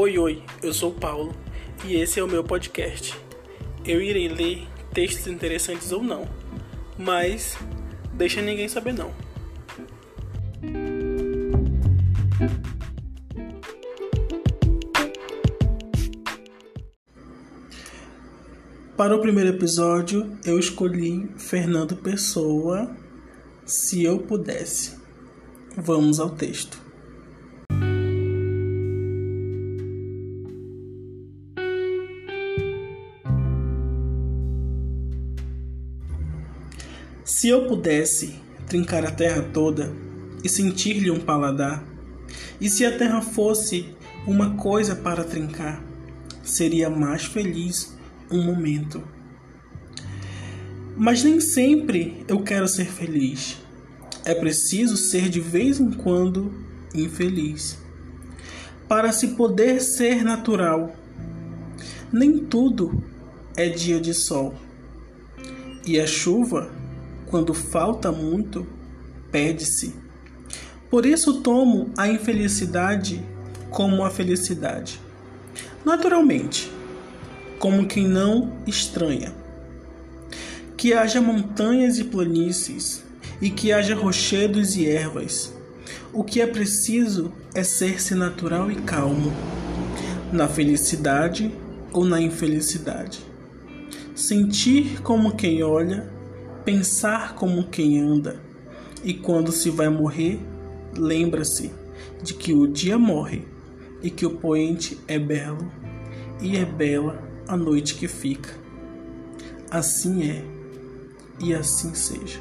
Oi, oi, eu sou Paulo e esse é o meu podcast. Eu irei ler textos interessantes ou não, mas deixa ninguém saber não. Para o primeiro episódio, eu escolhi Fernando Pessoa, se eu pudesse. Vamos ao texto. Se eu pudesse trincar a terra toda e sentir-lhe um paladar, e se a terra fosse uma coisa para trincar, seria mais feliz um momento. Mas nem sempre eu quero ser feliz. É preciso ser de vez em quando infeliz. Para se poder ser natural, nem tudo é dia de sol. E a chuva, quando falta muito, perde-se. Por isso tomo a infelicidade como a felicidade. Naturalmente, como quem não estranha. Que haja montanhas e planícies, e que haja rochedos e ervas. O que é preciso é ser-se natural e calmo, na felicidade ou na infelicidade. Sentir como quem olha, pensar como quem anda, e quando se vai morrer, lembra-se de que o dia morre e que o poente é belo e é bela a noite que fica. Assim é, e assim seja.